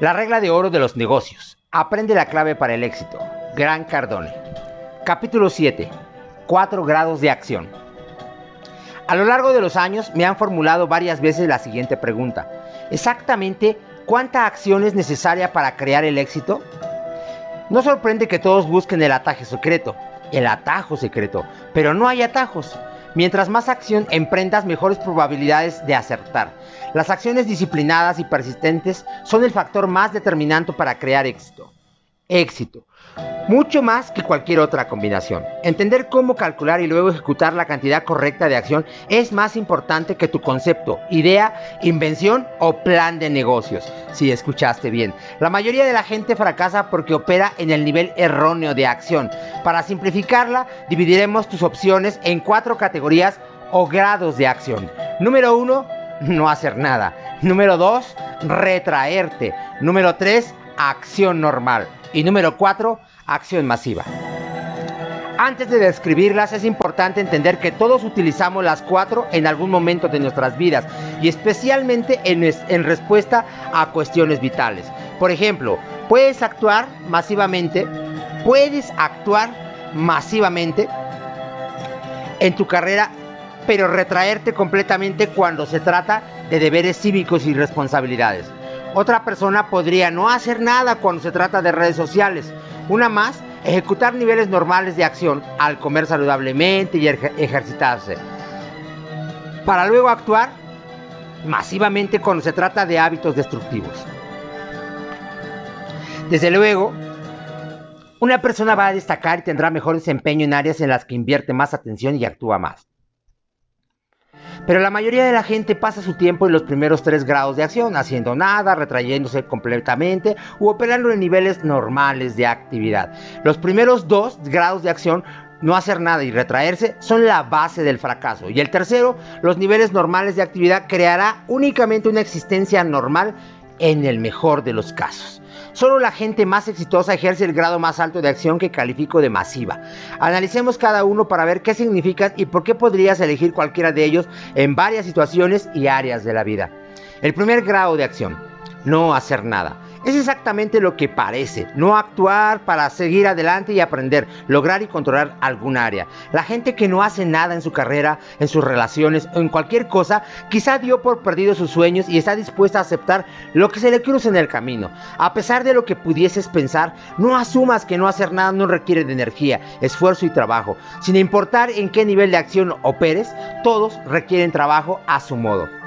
La regla de oro de los negocios. Aprende la clave para el éxito. Gran Cardone. Capítulo 7. 4 grados de acción. A lo largo de los años me han formulado varias veces la siguiente pregunta. Exactamente, ¿cuánta acción es necesaria para crear el éxito? No sorprende que todos busquen el atajo secreto, el atajo secreto, pero no hay atajos. Mientras más acción emprendas, mejores probabilidades de acertar. Las acciones disciplinadas y persistentes son el factor más determinante para crear éxito. Éxito. Mucho más que cualquier otra combinación. Entender cómo calcular y luego ejecutar la cantidad correcta de acción es más importante que tu concepto, idea, invención o plan de negocios. Si escuchaste bien, la mayoría de la gente fracasa porque opera en el nivel erróneo de acción. Para simplificarla, dividiremos tus opciones en cuatro categorías o grados de acción. Número uno, no hacer nada. Número dos, retraerte. Número tres, acción normal. Y número cuatro, acción masiva. Antes de describirlas es importante entender que todos utilizamos las cuatro en algún momento de nuestras vidas y especialmente en, en, respuesta a cuestiones vitales. Por ejemplo, puedes actuar masivamente, puedes actuar masivamente en tu carrera, pero retraerte completamente cuando se trata de deberes cívicos y responsabilidades. Otra persona podría no hacer nada cuando se trata de redes sociales. Una más, ejecutar niveles normales de acción al comer saludablemente y ejercitarse. Para luego actuar masivamente cuando se trata de hábitos destructivos. Desde luego, una persona va a destacar y tendrá mejor desempeño en áreas en las que invierte más atención y actúa más. Pero la mayoría de la gente pasa su tiempo en los primeros tres grados de acción, haciendo nada, retrayéndose completamente u operando en niveles normales de actividad. Los primeros dos grados de acción no hacer nada y retraerse son la base del fracaso. Y el tercero, los niveles normales de actividad, creará únicamente una existencia normal en el mejor de los casos. Solo la gente más exitosa ejerce el grado más alto de acción que califico de masiva. Analicemos cada uno para ver qué significan y por qué podrías elegir cualquiera de ellos en varias situaciones y áreas de la vida. El primer grado de acción, no hacer nada. Es exactamente lo que parece, no actuar para seguir adelante y aprender, lograr y controlar algún área. La gente que no hace nada en su carrera, en sus relaciones o en cualquier cosa, quizá dio por perdido sus sueños y está dispuesta a aceptar lo que se le cruce en el camino. A pesar de lo que pudieses pensar, no asumas que no hacer nada no requiere de energía, esfuerzo y trabajo. Sin importar en qué nivel de acción operes, todos requieren trabajo a su modo.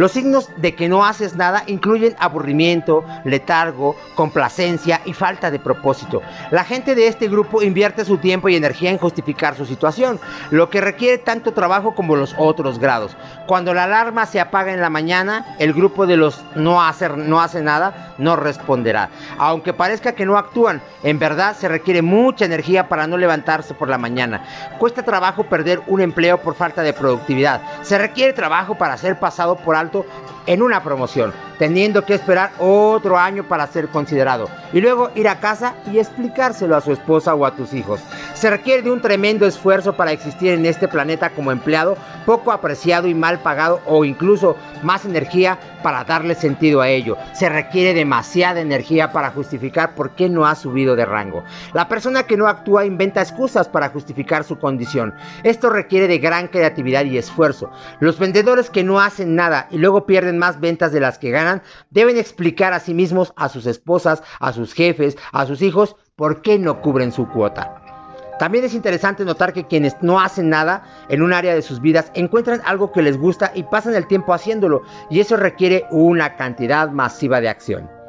Los signos de que no haces nada incluyen aburrimiento, letargo, complacencia y falta de propósito. La gente de este grupo invierte su tiempo y energía en justificar su situación, lo que requiere tanto trabajo como los otros grados. Cuando la alarma se apaga en la mañana, el grupo de los no hacer no hace nada no responderá. Aunque parezca que no actúan, en verdad se requiere mucha energía para no levantarse por la mañana. Cuesta trabajo perder un empleo por falta de productividad. Se requiere trabajo para ser pasado por alto en una promoción, teniendo que esperar otro año para ser considerado y luego ir a casa y explicárselo a su esposa o a tus hijos. Se requiere de un tremendo esfuerzo para existir en este planeta como empleado, poco apreciado y mal pagado o incluso más energía para darle sentido a ello. Se requiere demasiada energía para justificar por qué no ha subido de rango. La persona que no actúa inventa excusas para justificar su condición. Esto requiere de gran creatividad y esfuerzo. Los vendedores que no hacen nada y luego pierden más ventas de las que ganan, deben explicar a sí mismos, a sus esposas, a sus jefes, a sus hijos, por qué no cubren su cuota. También es interesante notar que quienes no hacen nada en un área de sus vidas encuentran algo que les gusta y pasan el tiempo haciéndolo y eso requiere una cantidad masiva de acción.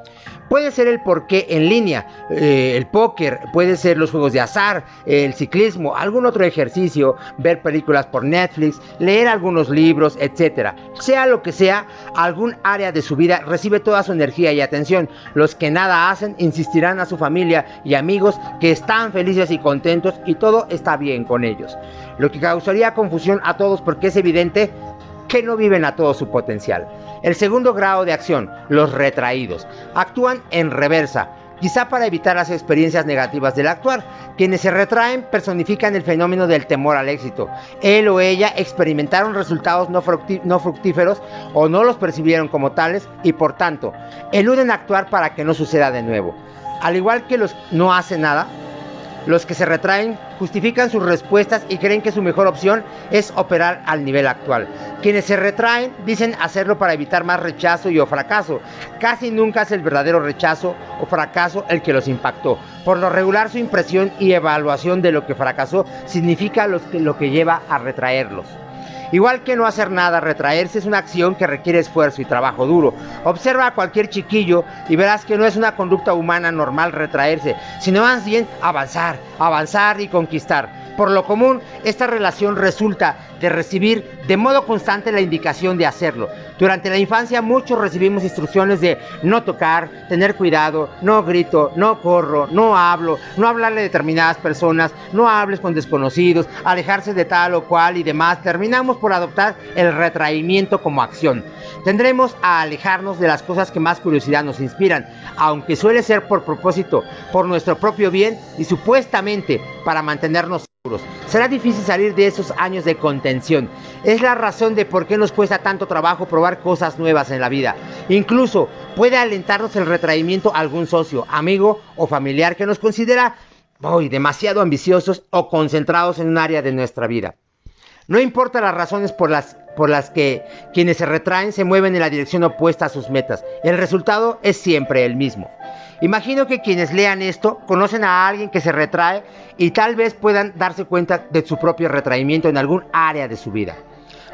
Puede ser el porqué en línea, eh, el póker, puede ser los juegos de azar, el ciclismo, algún otro ejercicio, ver películas por Netflix, leer algunos libros, etc. Sea lo que sea, algún área de su vida recibe toda su energía y atención. Los que nada hacen insistirán a su familia y amigos que están felices y contentos y todo está bien con ellos. Lo que causaría confusión a todos porque es evidente que no viven a todo su potencial. El segundo grado de acción, los retraídos, actúan en reversa. quizá para evitar las experiencias negativas del actuar. Quienes se retraen personifican el fenómeno del temor al éxito. Él o ella experimentaron resultados no, fructíferos o no los percibieron como tales y por tanto eluden actuar para que no suceda de nuevo. Al igual que los no hacen nada, los que se retraen justifican sus respuestas y creen que su mejor opción es operar al nivel actual. Quienes se retraen dicen hacerlo para evitar más rechazo y o fracaso. Casi nunca es el verdadero rechazo o fracaso el que los impactó. Por lo regular su impresión y evaluación de lo que fracasó significa lo que lleva a retraerlos. Igual que no hacer nada, retraerse es una acción que requiere esfuerzo y trabajo duro. Observa a cualquier chiquillo y verás que no es una conducta humana normal retraerse, sino más bien avanzar, avanzar y conquistar. Por lo común, esta relación resulta de recibir de modo constante la indicación de hacerlo. Durante la infancia muchos recibimos instrucciones de no tocar, tener cuidado, no grito, no corro, no hablo, no hablarle a determinadas personas, no hables con desconocidos, alejarse de tal o cual y demás. Terminamos por adoptar el retraimiento como acción. Tendremos a alejarnos de las cosas que más curiosidad nos inspiran, aunque suele ser por propósito, por nuestro propio bien y supuestamente para mantenernos. Será difícil salir de esos años de contención. Es la razón de por qué nos cuesta tanto trabajo probar cosas nuevas en la vida. Incluso puede alentarnos el retraimiento a algún socio, amigo o familiar que nos considera hoy demasiado ambiciosos o concentrados en un área de nuestra vida. No importa las razones por las que quienes se retraen se mueven en la dirección opuesta a sus metas. El resultado es siempre el mismo. Imagino que quienes lean esto conocen a alguien que se retrae y tal vez puedan darse cuenta de su propio retraimiento en algún área de su vida.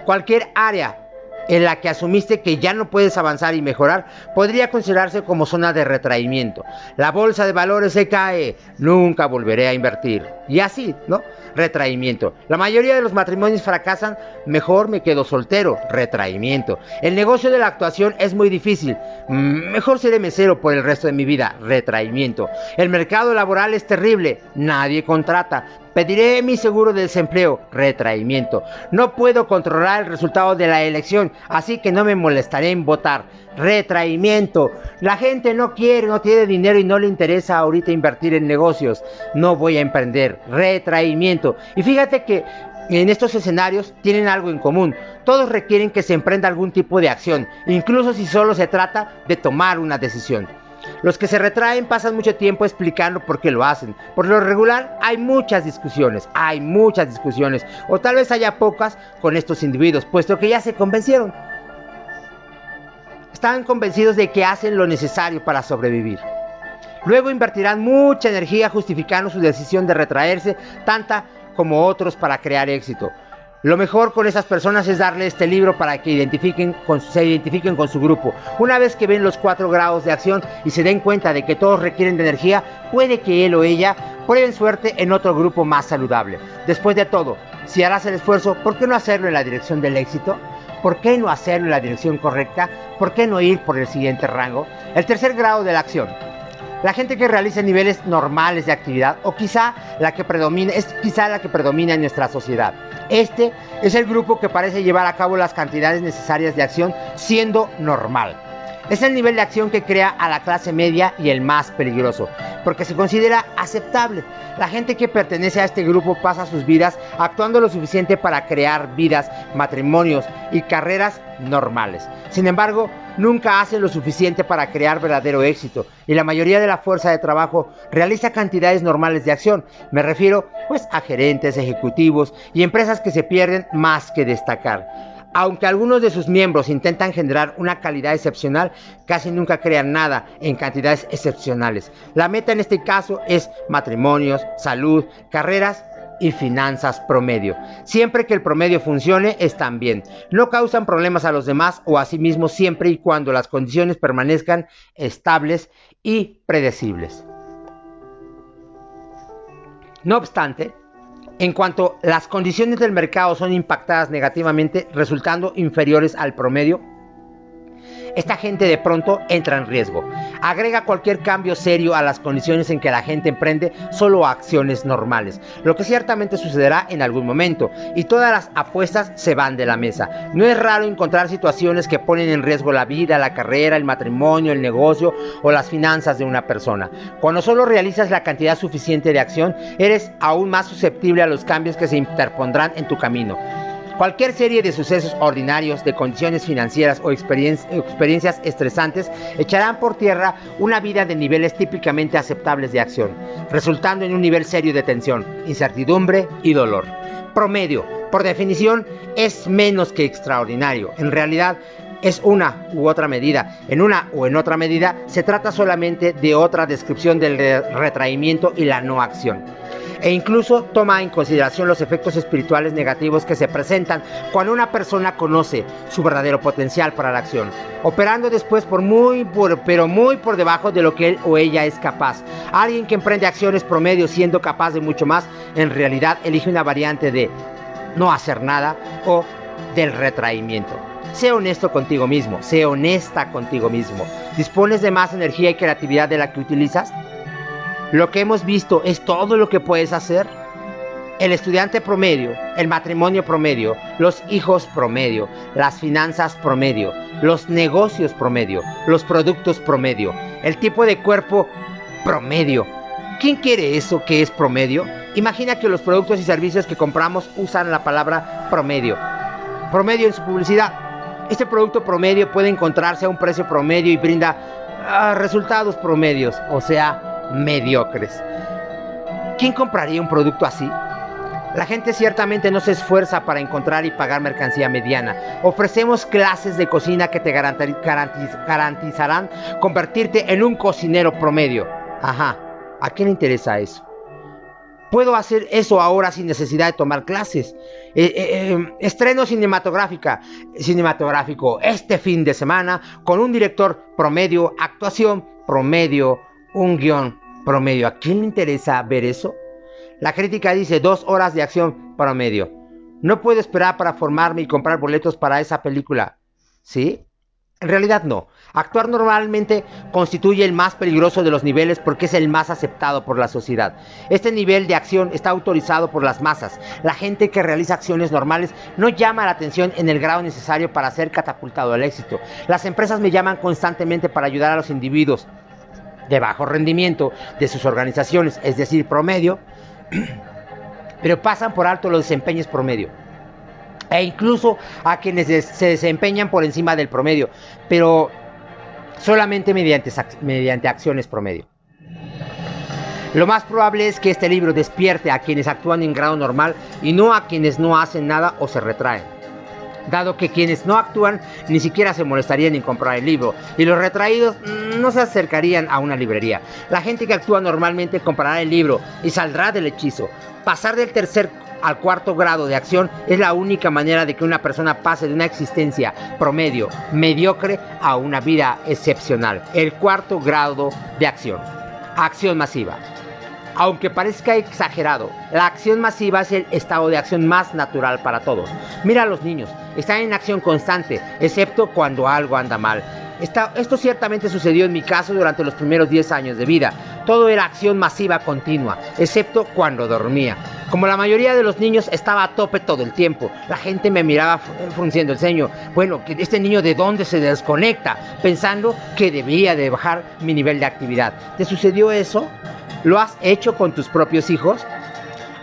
Cualquier área en la que asumiste que ya no puedes avanzar y mejorar, podría considerarse como zona de retraimiento. La bolsa de valores se cae, nunca volveré a invertir. Y así, ¿no? Retraimiento. La mayoría de los matrimonios fracasan, mejor me quedo soltero, retraimiento. El negocio de la actuación es muy difícil, mejor seré mesero por el resto de mi vida, retraimiento. El mercado laboral es terrible, nadie contrata, Pediré mi seguro de desempleo, retraimiento. No puedo controlar el resultado de la elección, así que no me molestaré en votar. Retraimiento. La gente no quiere, no tiene dinero y no le interesa ahorita invertir en negocios. No voy a emprender. Retraimiento. Y fíjate que en estos escenarios tienen algo en común. Todos requieren que se emprenda algún tipo de acción, incluso si solo se trata de tomar una decisión. Los que se retraen pasan mucho tiempo explicando por qué lo hacen. Por lo regular hay muchas discusiones, hay muchas discusiones, o tal vez haya pocas con estos individuos, puesto que ya se convencieron. Están convencidos de que hacen lo necesario para sobrevivir. Luego invertirán mucha energía justificando su decisión de retraerse, tanta como otros para crear éxito. Lo mejor con esas personas es darle este libro para que identifiquen se identifiquen con su grupo. Una vez que ven los cuatro grados de acción y se den cuenta de que todos requieren de energía, puede que él o ella prueben suerte en otro grupo más saludable. Después de todo, si harás el esfuerzo, ¿por qué no hacerlo en la dirección del éxito? ¿Por qué no hacerlo en la dirección correcta? ¿Por qué no ir por el siguiente rango? El tercer grado de la acción la gente que realiza niveles normales de actividad o quizá la que predomina es quizá la que predomina en nuestra sociedad. Este es el grupo que parece llevar a cabo las cantidades necesarias de acción siendo normal. Es el nivel de acción que crea a la clase media y el más peligroso, porque se considera aceptable. La gente que pertenece a este grupo pasa sus vidas actuando lo suficiente para crear vidas, matrimonios y carreras normales. Sin embargo, nunca hace lo suficiente para crear verdadero éxito y la mayoría de la fuerza de trabajo realiza cantidades normales de acción. Me refiero pues a gerentes, ejecutivos y empresas que se pierden más que destacar. Aunque algunos de sus miembros intentan generar una calidad excepcional, casi nunca crean nada en cantidades excepcionales. La meta en este caso es matrimonios, salud, carreras y finanzas promedio. Siempre que el promedio funcione, están bien. No causan problemas a los demás o a sí mismos siempre y cuando las condiciones permanezcan estables y predecibles. No obstante, en cuanto las condiciones del mercado son impactadas negativamente, resultando inferiores al promedio, esta gente de pronto entra en riesgo. Agrega cualquier cambio serio a las condiciones en que la gente emprende solo acciones normales, lo que ciertamente sucederá en algún momento, y todas las apuestas se van de la mesa. No es raro encontrar situaciones que ponen en riesgo la vida, la carrera, el matrimonio, el negocio o las finanzas de una persona. Cuando solo realizas la cantidad suficiente de acción, eres aún más susceptible a los cambios que se interpondrán en tu camino. Cualquier serie de sucesos ordinarios, de condiciones financieras o experiencias estresantes echarán por tierra una vida de niveles típicamente aceptables de acción, resultando en un nivel serio de tensión, incertidumbre y dolor. Promedio, por definición, es menos que extraordinario. En realidad, es una u otra medida. En una o en otra medida se trata solamente de otra descripción del retraimiento y la no acción e incluso toma en consideración los efectos espirituales negativos que se presentan cuando una persona conoce su verdadero potencial para la acción, operando después por muy pero muy por debajo de lo que él o ella es capaz. Alguien que emprende acciones promedio siendo capaz de mucho más, en realidad elige una variante de no hacer nada o del retraimiento. Sé honesto contigo mismo, sé honesta contigo mismo. ¿Dispones de más energía y creatividad de la que utilizas? Lo que hemos visto es todo lo que puedes hacer. El estudiante promedio, el matrimonio promedio, los hijos promedio, las finanzas promedio, los negocios promedio, los productos promedio, el tipo de cuerpo promedio. ¿Quién quiere eso que es promedio? Imagina que los productos y servicios que compramos usan la palabra promedio. Promedio en su publicidad. Este producto promedio puede encontrarse a un precio promedio y brinda ah, resultados promedios, o sea, mediocres. ¿Quién compraría un producto así? La gente ciertamente no se esfuerza para encontrar y pagar mercancía mediana. Ofrecemos clases de cocina que te garantizarán convertirte en un cocinero promedio. Ajá, ¿a quién le interesa eso? Puedo hacer eso ahora sin necesidad de tomar clases. Eh, eh, em, estreno cinematográfica, cinematográfico este fin de semana con un director promedio, actuación promedio, un guion promedio. ¿A quién le interesa ver eso? La crítica dice dos horas de acción promedio. No puedo esperar para formarme y comprar boletos para esa película. ¿Sí? En realidad no. Actuar normalmente constituye el más peligroso de los niveles porque es el más aceptado por la sociedad. Este nivel de acción está autorizado por las masas. La gente que realiza acciones normales no llama la atención en el grado necesario para ser catapultado al éxito. Las empresas me llaman constantemente para ayudar a los individuos de bajo rendimiento de sus organizaciones, es decir, promedio, pero pasan por alto los desempeños promedio. E incluso a quienes se desempeñan por encima del promedio, pero solamente mediante, mediante acciones promedio. Lo más probable es que este libro despierte a quienes actúan en grado normal y no a quienes no hacen nada o se retraen dado que quienes no actúan ni siquiera se molestarían en comprar el libro y los retraídos no se acercarían a una librería. La gente que actúa normalmente comprará el libro y saldrá del hechizo. Pasar del tercer al cuarto grado de acción es la única manera de que una persona pase de una existencia promedio, mediocre, a una vida excepcional. El cuarto grado de acción. Acción masiva. Aunque parezca exagerado, la acción masiva es el estado de acción más natural para todos. Mira a los niños, están en acción constante, excepto cuando algo anda mal. esto ciertamente sucedió en mi caso durante los primeros 10 años de vida. Todo era acción masiva continua, excepto cuando dormía. Como la mayoría de los niños estaba a tope todo el tiempo. La gente me miraba frunciendo el ceño. Bueno, este niño de dónde se desconecta, pensando que debía de bajar mi nivel de actividad. ¿Te sucedió eso? ¿Lo has hecho con tus propios hijos?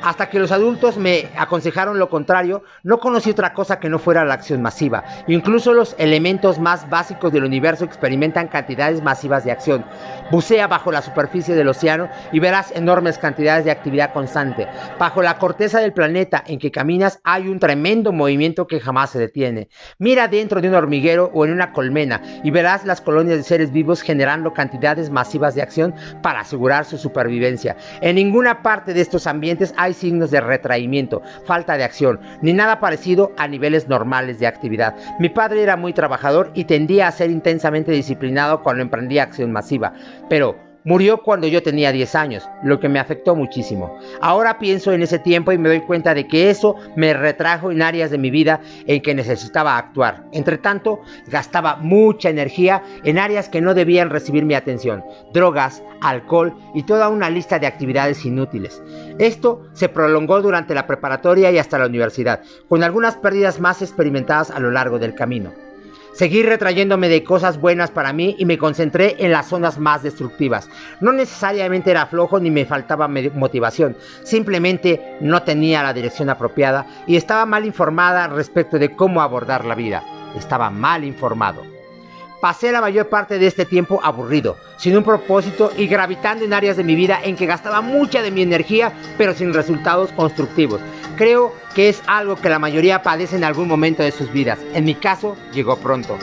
Hasta que los adultos me aconsejaron lo contrario, no conocí otra cosa que no fuera la acción masiva. Incluso los elementos más básicos del universo experimentan cantidades masivas de acción. Bucea bajo la superficie del océano y verás enormes cantidades de actividad constante. Bajo la corteza del planeta en que caminas hay un tremendo movimiento que jamás se detiene. Mira dentro de un hormiguero o en una colmena y verás las colonias de seres vivos generando cantidades masivas de acción para asegurar su supervivencia. En ninguna parte de estos ambientes hay signos de retraimiento, falta de acción, ni nada parecido a niveles normales de actividad. Mi padre era muy trabajador y tendía a ser intensamente disciplinado cuando emprendía acción masiva, pero Murió cuando yo tenía 10 años, lo que me afectó muchísimo. Ahora pienso en ese tiempo y me doy cuenta de que eso me retrajo en áreas de mi vida en que necesitaba actuar. Entre tanto, gastaba mucha energía en áreas que no debían recibir mi atención. Drogas, alcohol y toda una lista de actividades inútiles. Esto se prolongó durante la preparatoria y hasta la universidad, con algunas pérdidas más experimentadas a lo largo del camino. Seguí retrayéndome de cosas buenas para mí y me concentré en las zonas más destructivas. No necesariamente era flojo ni me faltaba motivación, simplemente no tenía la dirección apropiada y estaba mal informada respecto de cómo abordar la vida. Estaba mal informado. Pasé la mayor parte de este tiempo aburrido, sin un propósito y gravitando en áreas de mi vida en que gastaba mucha de mi energía, pero sin resultados constructivos. Creo que es algo que la mayoría padece en algún momento de sus vidas. En mi caso, llegó pronto.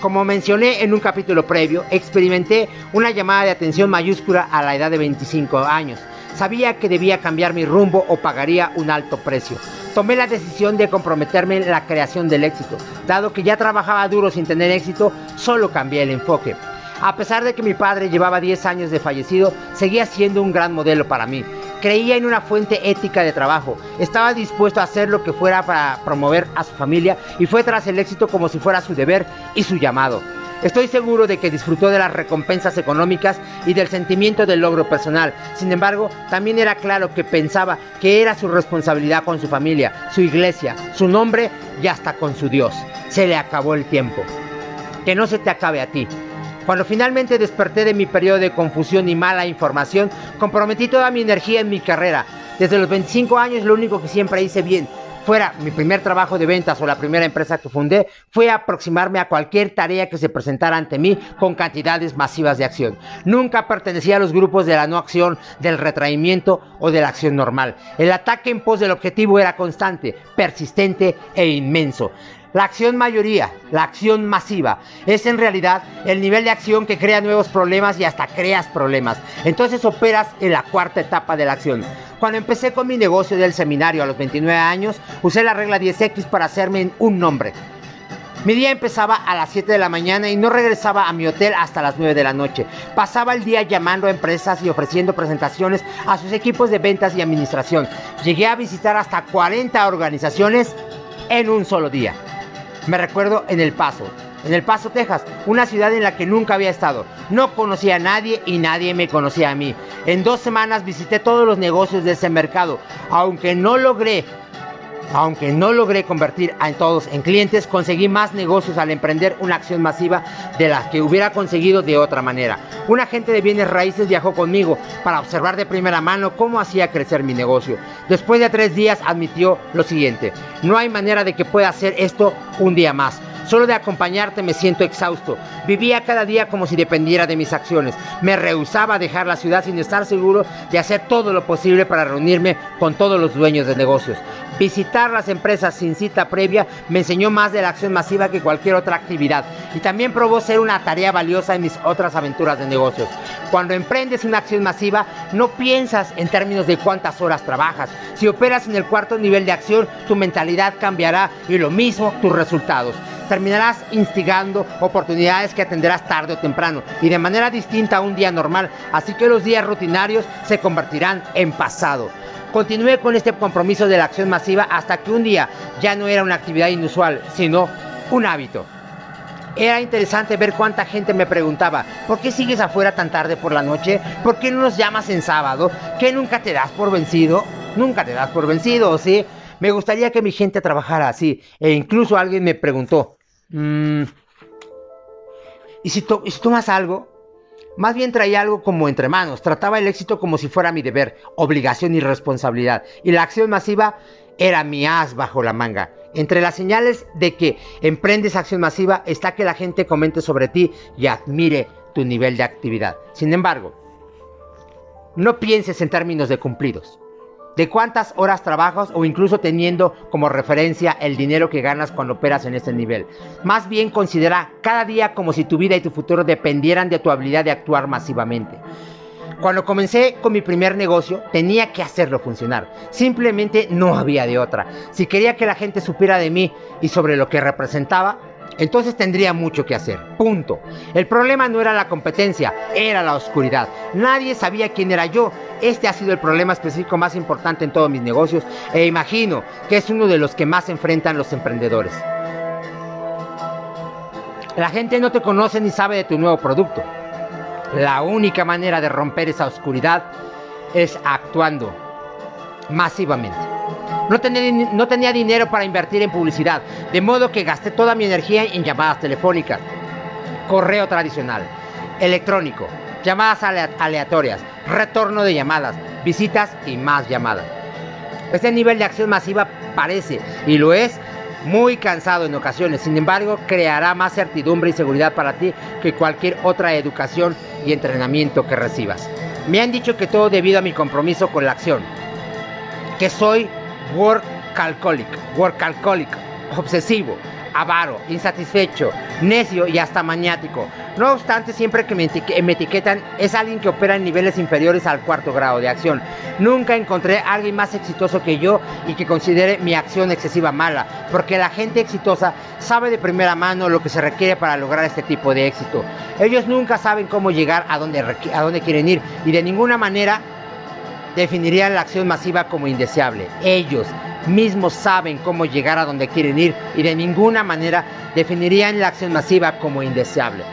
Como mencioné en un capítulo previo, experimenté una llamada de atención mayúscula a la edad de 25 años. Sabía que debía cambiar mi rumbo o pagaría un alto precio. Tomé la decisión de comprometerme en la creación del éxito. Dado que ya trabajaba duro sin tener éxito, solo cambié el enfoque. A pesar de que mi padre llevaba 10 años de fallecido, seguía siendo un gran modelo para mí. Creía en una fuente ética de trabajo, estaba dispuesto a hacer lo que fuera para promover a su familia y fue tras el éxito como si fuera su deber y su llamado. Estoy seguro de que disfrutó de las recompensas económicas y del sentimiento del logro personal. Sin embargo, también era claro que pensaba que era su responsabilidad con su familia, su iglesia, su nombre y hasta con su Dios. Se le acabó el tiempo. Que no se te acabe a ti. Cuando finalmente desperté de mi periodo de confusión y mala información, comprometí toda mi energía en mi carrera. Desde los 25 años lo único que siempre hice bien fuera mi primer trabajo de ventas o la primera empresa que fundé, fue aproximarme a cualquier tarea que se presentara ante mí con cantidades masivas de acción. Nunca pertenecía a los grupos de la no acción, del retraimiento o de la acción normal. El ataque en pos del objetivo era constante, persistente e inmenso. La acción mayoría, la acción masiva, es en realidad el nivel de acción que crea nuevos problemas y hasta creas problemas. Entonces operas en la cuarta etapa de la acción. Cuando empecé con mi negocio del seminario a los 29 años, usé la regla 10X para hacerme un nombre. Mi día empezaba a las 7 de la mañana y no regresaba a mi hotel hasta las 9 de la noche. Pasaba el día llamando a empresas y ofreciendo presentaciones a sus equipos de ventas y administración. Llegué a visitar hasta 40 organizaciones en un solo día. Me recuerdo en El Paso, en El Paso, Texas, una ciudad en la que nunca había estado. No conocía a nadie y nadie me conocía a mí. En dos semanas visité todos los negocios de ese mercado, aunque no logré aunque no logré convertir a todos en clientes, conseguí más negocios al emprender una acción masiva de las que hubiera conseguido de otra manera. Un agente de bienes raíces viajó conmigo para observar de primera mano cómo hacía crecer mi negocio. Después de tres días admitió lo siguiente, no hay manera de que pueda hacer esto un día más. Solo de acompañarte me siento exhausto. Vivía cada día como si dependiera de mis acciones. Me rehusaba a dejar la ciudad sin estar seguro de hacer todo lo posible para reunirme con todos los dueños de negocios. Visitar las empresas sin cita previa me enseñó más de la acción masiva que cualquier otra actividad y también probó ser una tarea valiosa en mis otras aventuras de negocios. Cuando emprendes una acción masiva, no piensas en términos de cuántas horas trabajas. Si operas en el cuarto nivel de acción, tu mentalidad cambiará y lo mismo tus resultados terminarás instigando oportunidades que atenderás tarde o temprano y de manera distinta a un día normal, así que los días rutinarios se convertirán en pasado. Continué con este compromiso de la acción masiva hasta que un día ya no era una actividad inusual, sino un hábito. Era interesante ver cuánta gente me preguntaba, ¿por qué sigues afuera tan tarde por la noche? ¿Por qué no nos llamas en sábado? ¿Qué nunca te das por vencido? Nunca te das por vencido, ¿sí? Me gustaría que mi gente trabajara así. E incluso alguien me preguntó, Mm. ¿Y, si tomas algo? Más bien traía algo como entre manos. Trataba el éxito como si fuera mi deber, obligación y responsabilidad. Y la acción masiva era mi as bajo la manga. Entre las señales de que emprendes acción masiva está que la gente comente sobre ti y admire tu nivel de actividad. Sin embargo, no pienses en términos de cumplidos de cuántas horas trabajas o incluso teniendo como referencia el dinero que ganas cuando operas en este nivel. Más bien considera cada día como si tu vida y tu futuro dependieran de tu habilidad de actuar masivamente. Cuando comencé con mi primer negocio, tenía que hacerlo funcionar. Simplemente no había de otra. Si quería que la gente supiera de mí y sobre lo que representaba, entonces tendría mucho que hacer. Punto. El problema no era la competencia, era la oscuridad. Nadie sabía quién era yo. Este ha sido el problema específico más importante en todos mis negocios e imagino que es uno de los que más enfrentan los emprendedores. La gente no te conoce ni sabe de tu nuevo producto. La única manera de romper esa oscuridad es actuando masivamente. No tenía, dinero para invertir en publicidad, de modo que gasté toda mi energía en llamadas telefónicas, correo tradicional, electrónico, llamadas aleatorias, retorno de llamadas, visitas y más llamadas. Este nivel de acción masiva parece, y lo es, muy cansado en ocasiones. Sin embargo, creará más certidumbre y seguridad para ti que cualquier otra educación y entrenamiento que recibas. Me han dicho que todo debido a mi compromiso con la acción, que soy workaholic, workaholic, obsesivo, avaro, insatisfecho, necio y hasta maniático. No obstante, siempre que me, etiquetan es alguien que opera en niveles inferiores al cuarto grado de acción. Nunca encontré a alguien más exitoso que yo y que considere mi acción excesiva mala, porque la gente exitosa sabe de primera mano lo que se requiere para lograr este tipo de éxito. Ellos nunca saben cómo llegar a donde, a donde quieren ir y de ninguna manera definirían la acción masiva como indeseable. Ellos mismos saben cómo llegar a donde quieren ir y de ninguna manera definirían la acción masiva como indeseable.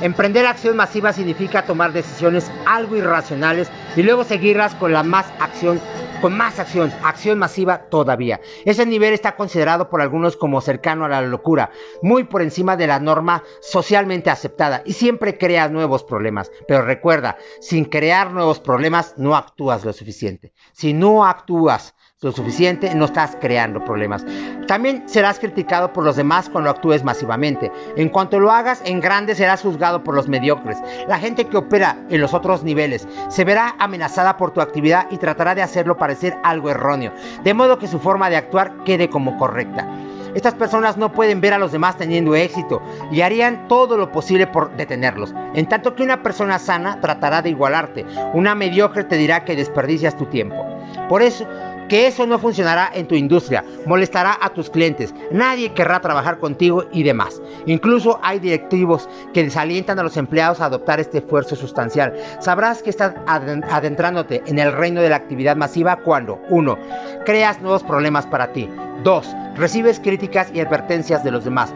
Emprender acción masiva significa tomar decisiones algo irracionales y luego seguirlas con la más acción, con más acción, acción masiva todavía. Ese nivel está considerado por algunos como cercano a la locura, muy por encima de la norma socialmente aceptada y siempre crea nuevos problemas. Pero recuerda, sin crear nuevos problemas no actúas lo suficiente. Si no actúas lo suficiente, no estás creando problemas. También serás criticado por los demás cuando actúes masivamente. En cuanto lo hagas en grande, serás juzgado por los mediocres. La gente que opera en los otros niveles se verá amenazada por tu actividad y tratará de hacerlo parecer algo erróneo, de modo que su forma de actuar quede como correcta. Estas personas no pueden ver a los demás teniendo éxito y harían todo lo posible por detenerlos. En tanto que una persona sana tratará de igualarte, una mediocre te dirá que desperdicias tu tiempo. Por eso, que eso no funcionará en tu industria, molestará a tus clientes, nadie querrá trabajar contigo y demás. Incluso hay directivos que desalientan a los empleados a adoptar este esfuerzo sustancial. Sabrás que estás adentrándote en el reino de la actividad masiva cuando 1. Creas nuevos problemas para ti. 2. Recibes críticas y advertencias de los demás.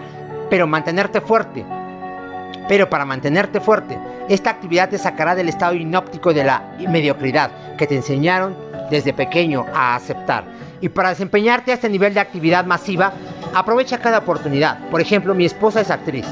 Pero mantenerte fuerte, pero para mantenerte fuerte, esta actividad te sacará del estado inóptico de la mediocridad que te enseñaron desde pequeño a aceptar. Y para desempeñarte a este nivel de actividad masiva, aprovecha cada oportunidad. Por ejemplo, mi esposa es actriz.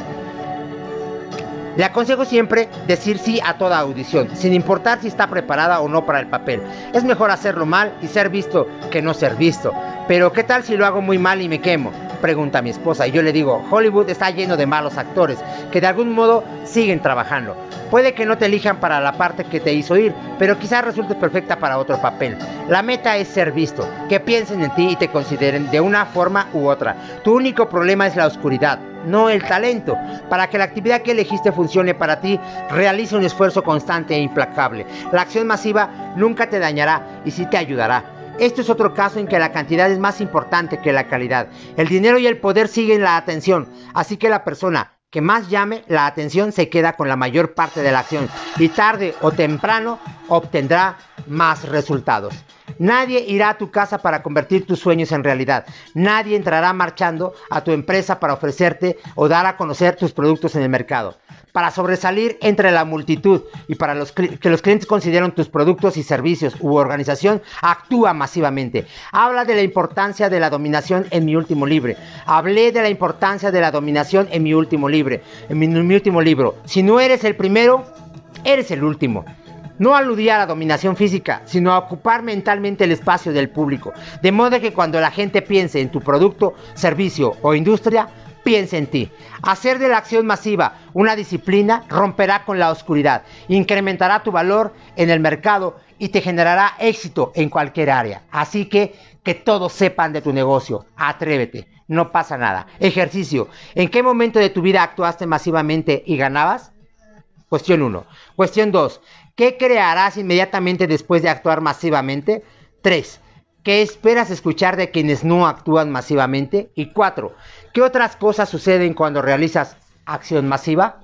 Le aconsejo siempre decir sí a toda audición, sin importar si está preparada o no para el papel. Es mejor hacerlo mal y ser visto que no ser visto. Pero ¿qué tal si lo hago muy mal y me quemo? Pregunta mi esposa. Y yo le digo, Hollywood está lleno de malos actores que de algún modo siguen trabajando. Puede que no te elijan para la parte que te hizo ir, pero quizás resulte perfecta para otro papel. La meta es ser visto, que piensen en ti y te consideren de una forma u otra. Tu único problema es la oscuridad, no el talento. Para que la actividad que elegiste funcione para ti, realiza un esfuerzo constante e implacable. La acción masiva nunca te dañará y sí te ayudará. Esto es otro caso en que la cantidad es más importante que la calidad. El dinero y el poder siguen la atención, así que la persona que más llame la atención se queda con la mayor parte de la acción y tarde o temprano obtendrá más resultados. Nadie irá a tu casa para convertir tus sueños en realidad. Nadie entrará marchando a tu empresa para ofrecerte o dar a conocer tus productos en el mercado para sobresalir entre la multitud y para que los clientes consideren tus productos y servicios u organización, actúa masivamente. Habla de la importancia de la dominación en mi último libro. Hablé de la importancia de la dominación en mi último libro. En mi último libro. Si no eres el primero, eres el último. No aludía a la dominación física, sino a ocupar mentalmente el espacio del público. De modo que cuando la gente piense en tu producto, servicio o industria, piense en ti. Hacer de la acción masiva una disciplina romperá con la oscuridad, incrementará tu valor en el mercado y te generará éxito en cualquier área. Así que que todos sepan de tu negocio. Atrévete, no pasa nada. Ejercicio. ¿En qué momento de tu vida actuaste masivamente y ganabas? Cuestión 1. Cuestión 2. ¿Qué crearás inmediatamente después de actuar masivamente? 3. ¿Qué esperas escuchar de quienes no actúan masivamente? Y 4. ¿Qué otras cosas suceden cuando realizas acción masiva?